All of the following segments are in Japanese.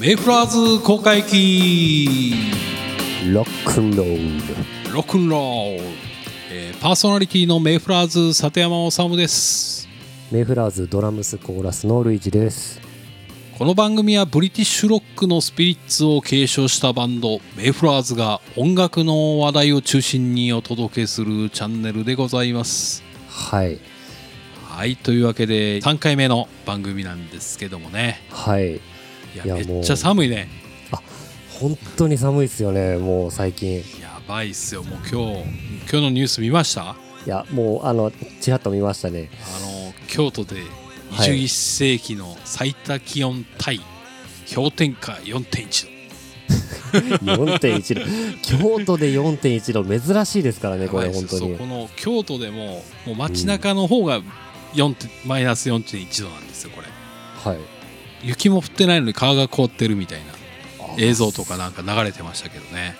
メイフラーズ公開期ロックンロール。ロックンロール、えーパーソナリティのメイフラーズ里山治です。メイフラーズドラムスコーラスのルイジです。この番組はブリティッシュロックのスピリッツを継承したバンドメイフラーズが音楽の話題を中心にお届けするチャンネルでございます。はい。はいというわけで3回目の番組なんですけどもね。はいいやめっちゃ寒いね。本当に寒いですよねもう最近。いやばいっすよ。もう今日今日のニュース見ました？やもうあのちらっと見ましたね。あの京都ではい21世紀の最多気温対氷点下4.1度。4.1度。京都で4.1度珍しいですからねこれ本当に。この京都でももう街中の方が4点マイナス4.1度なんですよこれ。はい雪も降ってないのに川が凍ってるみたいな映像とかなんか流れてましたけどね。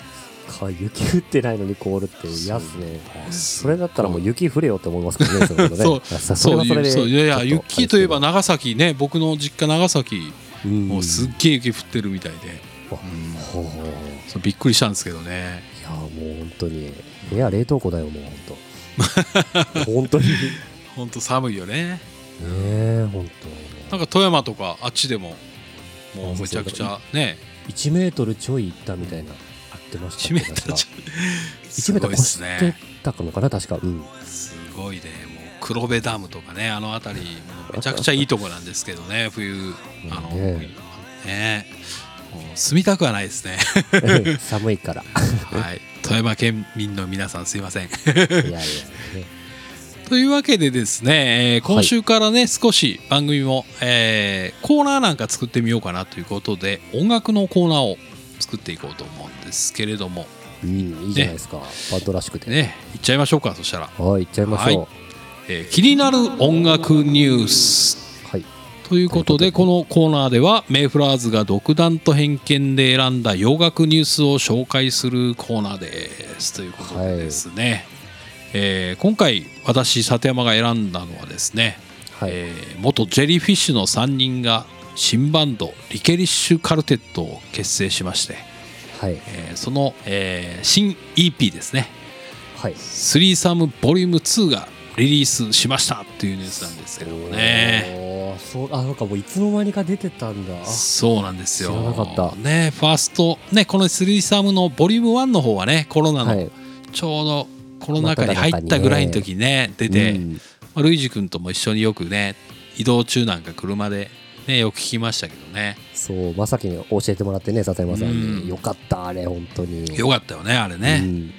か雪降ってないのに凍るって嫌っすね。そそれだったらもう雪降れよって思いますけどね。そう。そそうそうそう。いやいや雪といえば長崎ね。僕の実家長崎うん。もうすっげえ雪降ってるみたいで、あうん。ほうほう。ほうそうびっくりしたんですけどね。いやもう本当に。部屋冷凍庫だよもう本当。本当に。ねほんと寒いよね。え本なんか富山とかあっちでももうむちゃくちゃね。当1メートルちょいいったみたいな言ってました。1メートルちょ1メートル越すしてたのかな確か。うん。すごいね。もう黒部ダムとかねあの辺りめちゃくちゃいいとこなんですけどね冬あのね。ね。もう住みたくはないですね。寒いから。はい。富山県民の皆さんすいません。いやいや、ね、というわけでですね、えー今週からね、少し番組も、えーコーナーなんか作ってみようかなということで音楽のコーナーを作っていこうと思うんですけれども。うんいいじゃないですか、バンドらしくて。ねいっちゃいましょうかそしたら、はい行っちゃいましょう。えー気になる音楽ニュース。はい。ということでこのコーナーではメイフラーズが独断と偏見で選んだ洋楽ニュースを紹介するコーナーです。ということでですね、えー今回私里山が選んだのはですね、はい、えー元ジェリーフィッシュの3人が新バンドリケリッシュカルテットを結成しまして、はい。えーその、えー新 EP ですね。はい「スリーサムボリューム2がリリースしましたっていうニュースなんですけどもね。そうあなんかもういつの間にか出てたんだ。あそうなんですよ。知らなかった。ねファーストねこのスリーサムのボリューム1の方はねコロナのはい。ちょうどコロナ禍に入ったぐらいの時にね出て、うん。まあ、ルイジ君とも一緒によくね移動中なんか車でねよく聞きましたけどね。そうまさきに教えてもらってね笹山さんうん。によかったあれ本当に。よかったよねあれね、うん。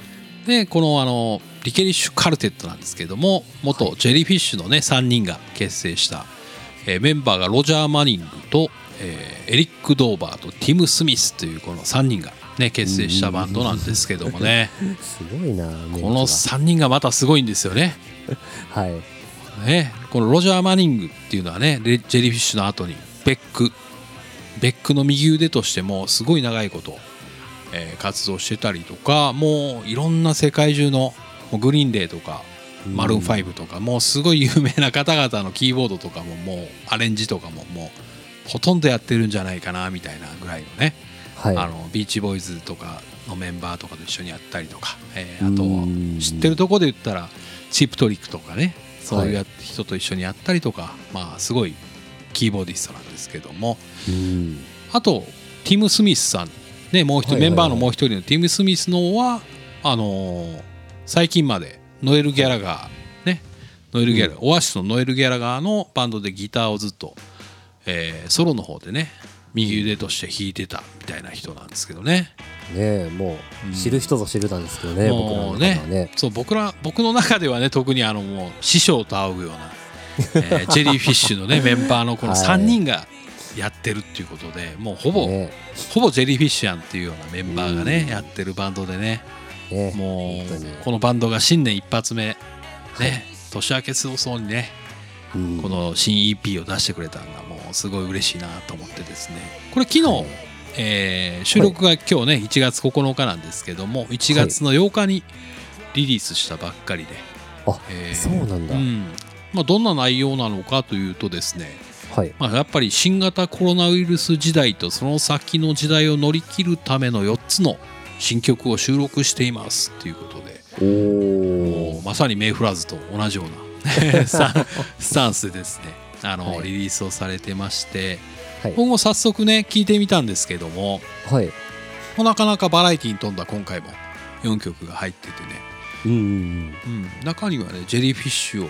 でこのあのリケリッシュカルテットなんですけども元ジェリーフィッシュのね3人が結成した、えーメンバーがロジャー・マニングと、えーエリック・ドーバーとティム・スミスというこの3人がね結成したバンドなんですけどもね。すごいなこの3人がまたすごいんですよね。はい。ねこのロジャー・マニングっていうのはねレジェリーフィッシュの後にベック。ベックの右腕としてもすごい長いこと、えー活動してたりとかもういろんな世界中のグリーンデーとかマルーン5とかもうすごい有名な方々のキーボードとかももうアレンジとかももうほとんどやってるんじゃないかなみたいなぐらいのね、はい。あのビーチボーイズとかのメンバーとかと一緒にやったりとか、えーあうん。と知ってるとこで言ったらチップトリックとかねそういうや人と一緒にやったりとか、まあすごいキーボーディストなんですけども。うん。あとティム・スミスさん。ねもう一人、はいはいはい。メンバーのもう一人のティム・スミスのはあのー最近までノエル・ギャラガー。ね。ノエル・ギャラガー、オアシスのノエル・ギャラガーのバンドでギターをずっと、えーソロの方でね右腕として弾いてたみたいな人なんですけどね。ねえもう知る人ぞ知るなんですけどね、僕らのもう中ではね。そう僕ら僕の中ではね特にあのもう師匠と仰ぐような、えー ジェリーフィッシュのね メンバーのこのはい。3人がやってるっていうことでもうほぼ、ねほぼジェリーフィッシュやんっていうようなメンバーがね、うん。やってるバンドでね。ねもうこのバンドが新年一発目ね、年明け早々にねうん。この新 EP を出してくれたのがすごい嬉しいなと思ってですね。これ昨日、えー収録が今日ね1月9日なんですけども1月の8日にリリースしたばっかりで、あえーそうなんだ、うん。まあ、どんな内容なのかというとですね、はい。まあ、やっぱり新型コロナウイルス時代とその先の時代を乗り切るための4つの新曲を収録していますっていうことで。おまさにメイフラーズと同じような スタンスタンスでですねあの、はい。リリースをされてましてはい。今後早速ね聞いてみたんですけどもはい。なかなかバラエティに富んだ今回も4曲が入っててね、うんうんうん、中にはねジェリーフィッシュを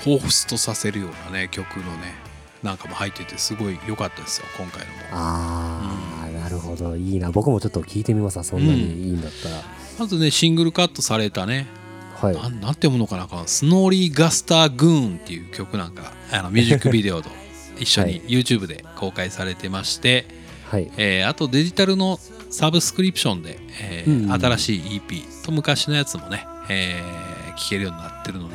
彷彿とさせるようなね曲のねなんかも入っててすごい良かったですよ今回のも。ああ、なるほど。いいな。僕もちょっと聞いてみますわそんなにいいんだったら、まずねシングルカットされたねはい。なんなんて読むのかなこのスノーリー・ガスター・グーンっていう曲なんかあのミュージックビデオと一緒にはい YouTube で公開されてまして、はい。えーあとデジタルのサブスクリプションで、えーうん新しい EP と昔のやつもね、えー聴けるようになってるので、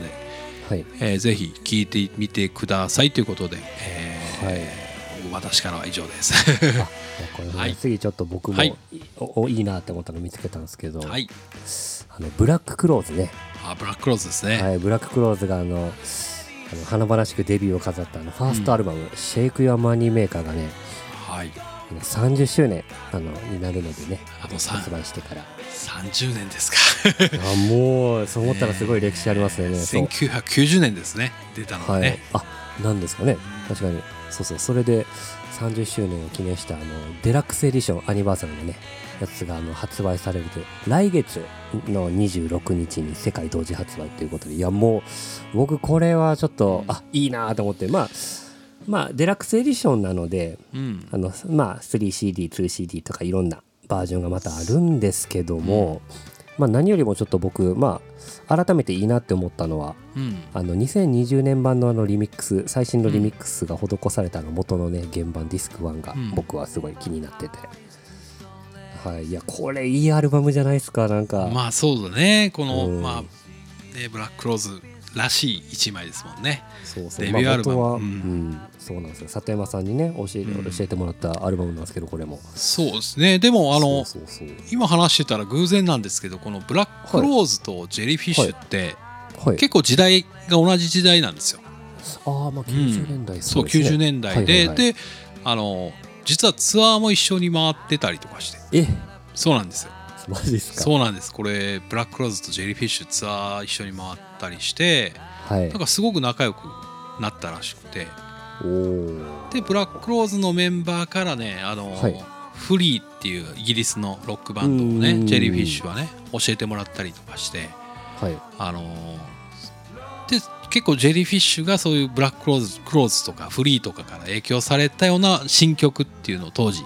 はい。えーぜひ聴いてみてくださいということで、えーはい。私からは以上です。はい。次ちょっと僕も、はい。おいいなって思ったの見つけたんですけど、はい、あのブラッククローズね、あブラックローズですね。はい、ブラッククローズがあのあの華々しくデビューを飾ったあのファーストアルバム「シェイク・ユア・マニー・メーカー」がねはい、今30周年あのになるのでねあとさ発売してから。30年ですか。あもうそう思ったらすごい歴史ありますよね、そう。1990年ですね出たのがはい。ね。、あなんですかね。確かに。そうそう。それで30周年を記念したあのデラックスエディションアニバーサリーのねやつがあの発売されると来月の26日に世界同時発売ということでいやもう僕これはちょっとあいいなと思ってまあまあデラックスエディションなのでうん。あのまあ 3CD2CD とかいろんなバージョンがまたあるんですけども、まあ何よりもちょっと僕まあ改めていいなって思ったのはうん。あの2020年版のあのリミックス最新のリミックスが施されたあの元のね原版ディスク1がうん。僕はすごい気になってて、はい。いやこれいいアルバムじゃないですかなんか、まあそうだね。この、うん。まあねブラックローズらしい一枚ですもんね。そうそう。デビューアルバム。まあ元は、ううん。んそうなんですよ。里山さんにね教え,、うん。教えてもらったアルバムなんですけどこれも。そうですね。でもあの今話してたら偶然なんですけどこのブラックローズとジェリーフィッシュって、はい。結構時代が同じ時代なんですよ。ああまあ90年代そうですね。90年代で、はいはいはい。であの実はツアーも一緒に回ってたりとかして。え？そうなんですよ。マジですか？そうなんです。これブラックローズとジェリーフィッシュツアー一緒に回ったりしてはい。なんかすごく仲良くなったらしくて。でブラックローズのメンバーからねあの、はい。フリーっていうイギリスのロックバンドをねうん。ジェリーフィッシュはね教えてもらったりとかしてはい。あので結構ジェリーフィッシュがそういうブラックローズクローズとかフリーとかから影響されたような新曲っていうのを当時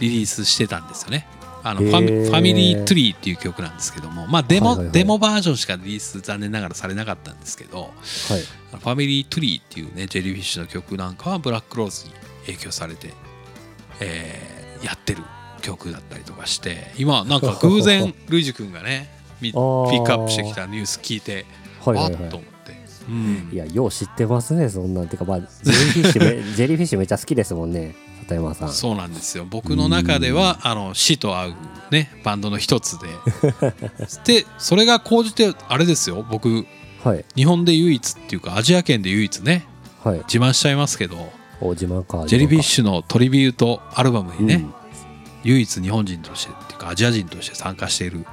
リリースしてたんですよね。あのファミへーファミリー・トゥリーっていう曲なんですけども、まあデモはいはいはい。デモバージョンしかリリース残念ながらされなかったんですけど、はい。ファミリー・トゥリーっていうねジェリーフィッシュの曲なんかはブラッククロウズに影響されて、えーやってる曲だったりとかして今なんか偶然 ルイジ君がねみピックアップしてきたニュース聞いてはいはいはい。わっと思って、うん。いや、よう知ってますね、そんなん。てか、まあ、ジェリーフィッシュめ、ジェリーフィッシュめっちゃ好きですもんね、里山さん。そうなんですよ僕の中ではあの死と合うねバンドの一つで でそれが高じてあれですよ僕はい、日本で唯一っていうかアジア圏で唯一ねはい。自慢しちゃいますけど。ジェリーフィッシュのトリビュートアルバムにね、うん唯一日本人としてっていうかアジア人として参加している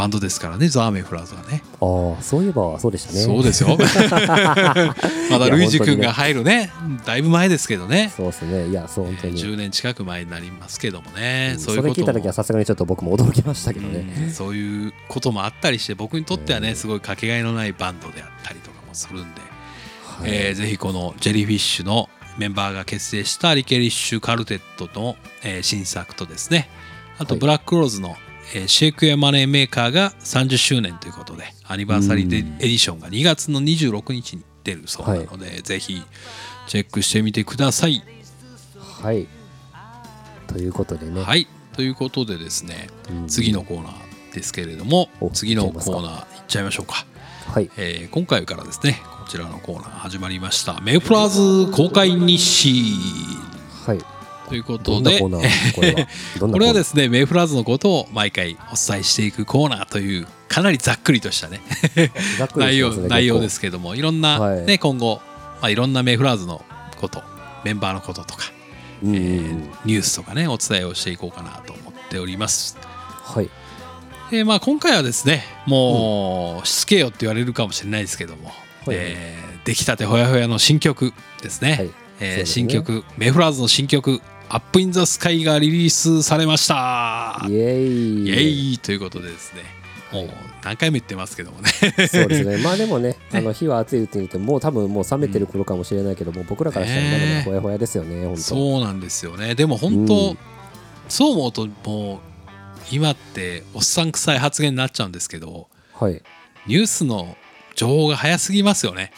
バンドですからねザーメンフラーズはね。ああ、そういえば、そうでしたね。そうですよ。まだルイージ君が入るね。だいぶ前ですけどね。そうですね。いや、そう、本当に。10年近く前になりますけどもね、うんそういうことも。それ聞いた時はさすがにちょっと僕も驚きましたけどうんね。そういうこともあったりして僕にとってはねうん。すごいかけがえのないバンドであったりとかもするんで、はい。えーぜひこのジェリーフィッシュのメンバーが結成したリケリッシュカルテットの、えー新作とですね。あとはい。ブラックローズの、えーシェイクやマネーメーカーが30周年ということでアニバーサリーエディションが2月の26日に出るそうなので、ぜひチェックしてみてください。はい。ということでね。はいということでですねうん次のコーナーですけれどもお次のコーナーいっちゃいましょうか。はい。えー今回からですねこちらのコーナー始まりましたメイプラーズ公開日誌はい。ということで。これは。ですねメイフラーズのことを毎回お伝えしていくコーナーというかなりざっくりとしたね。内容内容で。すけどもいろんな、はい。ね今後、まあ、いろんなメイフラーズのことメンバーのこととか、うんえーニュースとかねお伝えをしていこうかなと思っております。はい。えーまあ、今回はですねもうしつけよって言われるかもしれないですけども、はい。えー出来たてほやほやの新曲ですね,、はい。えーね。新曲メイフラーズの新曲「アップインザスカイがリリースされました。イエーイ。イエーイということでですね。もう何回も言ってますけどもね。そうですね。まあでもねあの日は暑いうちに言ってもう多分もう冷めてる頃かもしれないけども、僕らからしたらまだまだほやほやですよね本当。そうなんですよね。でも本当、うん。そう思うともう今っておっさん臭い発言になっちゃうんですけどはい。ニュースの情報が早すぎますよね。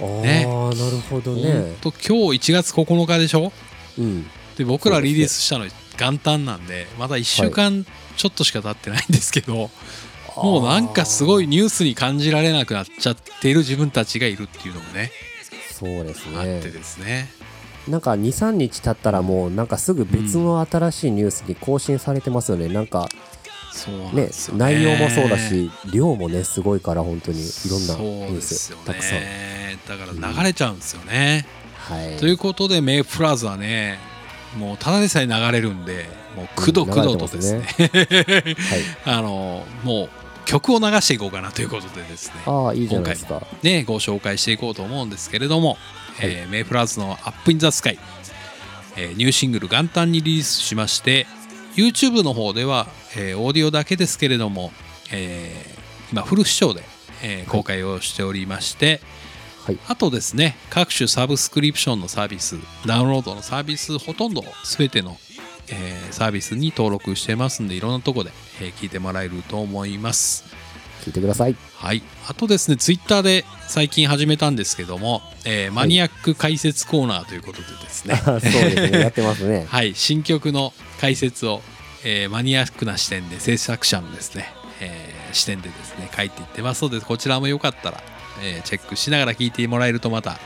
ああ、ね。なるほどほね。んと今日1月9日でしょ？うんで僕らリリースしたの元旦なんでまだ1週間ちょっとしか経ってないんですけど、もうなんかすごいニュースに感じられなくなっちゃっている自分たちがいるっていうのもねそうですあってねですね。なんか23日経ったらもうなんかすぐ別の新しいニュースに更新されてますよね、なんかそうなんねですよね。内容もそうだし量もねすごいから本当にいろんなニューですよスたくさん。ねだから流れちゃうんですよね、はい。ということでメイプラーズはねもうただでさえ流れるんでもうくどくどとですね,、はい。あのもう曲を流していこうかなということでですね。ああいいじゃないですか。ねご紹介していこうと思うんですけれども、えーメイプラーズの「アップインザスカイ。えーニューシングル元旦にリリースしまして YouTube の方では、えーオーディオだけですけれども、えー今フル視聴で、えー公開をしておりまして、はい。あとですね各種サブスクリプションのサービスダウンロードのサービスほとんど全ての、えーサービスに登録してますんでいろんなとこで、えー聞いてもらえると思います。聞いてください。はい。あとですねツイッターで最近始めたんですけども、えーマニアック解説コーナーということでですね、そうですね。やってますね。はい。新曲の解説を、えーマニアックな視点で制作者のですね、えー視点でですね書いていってますのでこちらもよかったら、えーチェックしながら聴いてもらえるとまた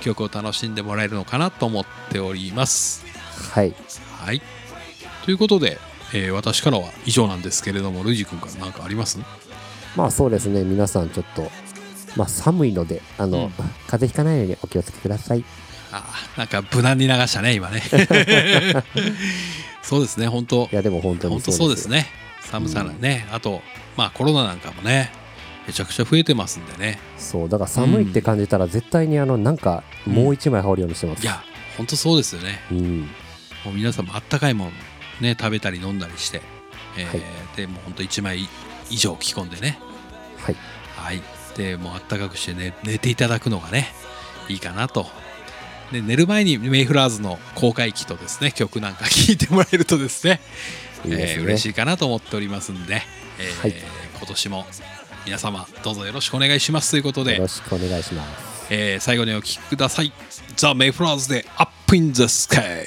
曲を楽しんでもらえるのかなと思っております。はい。はい。ということで、えー私からは以上なんですけれどもルイジ君から何かあります？まあそうですね。皆さんちょっとまあ寒いのであの、うん。風邪ひかないようにお気をつけください。あーなんか無難に流したね今ね。そうですね本当。いやでも本当に本当そうですね。寒さがね、あとまあコロナなんかもねめちゃくちゃ増えてますんでね。そうだから寒いって感じたら絶対にあのなんかもう一枚羽織るようにしてます、いや本当そうですよね。うん。もう皆さんもあったかいものね食べたり飲んだりして、えーはい。でもう本当1枚以上着込んでね。はい。はい。でもうあったかくして、ね、寝ていただくのがねいいかなと。で寝る前にメイフラーズの公開機とですね。曲なんか聴いてもらえるとですね。いいですね。えー嬉しいかなと思っておりますんで、えーはい。今年も皆様どうぞよろしくお願いしますということでよろ、しくお願いします。えー最後にお聴きください「ザ・メイフラーズで Up in the Sky」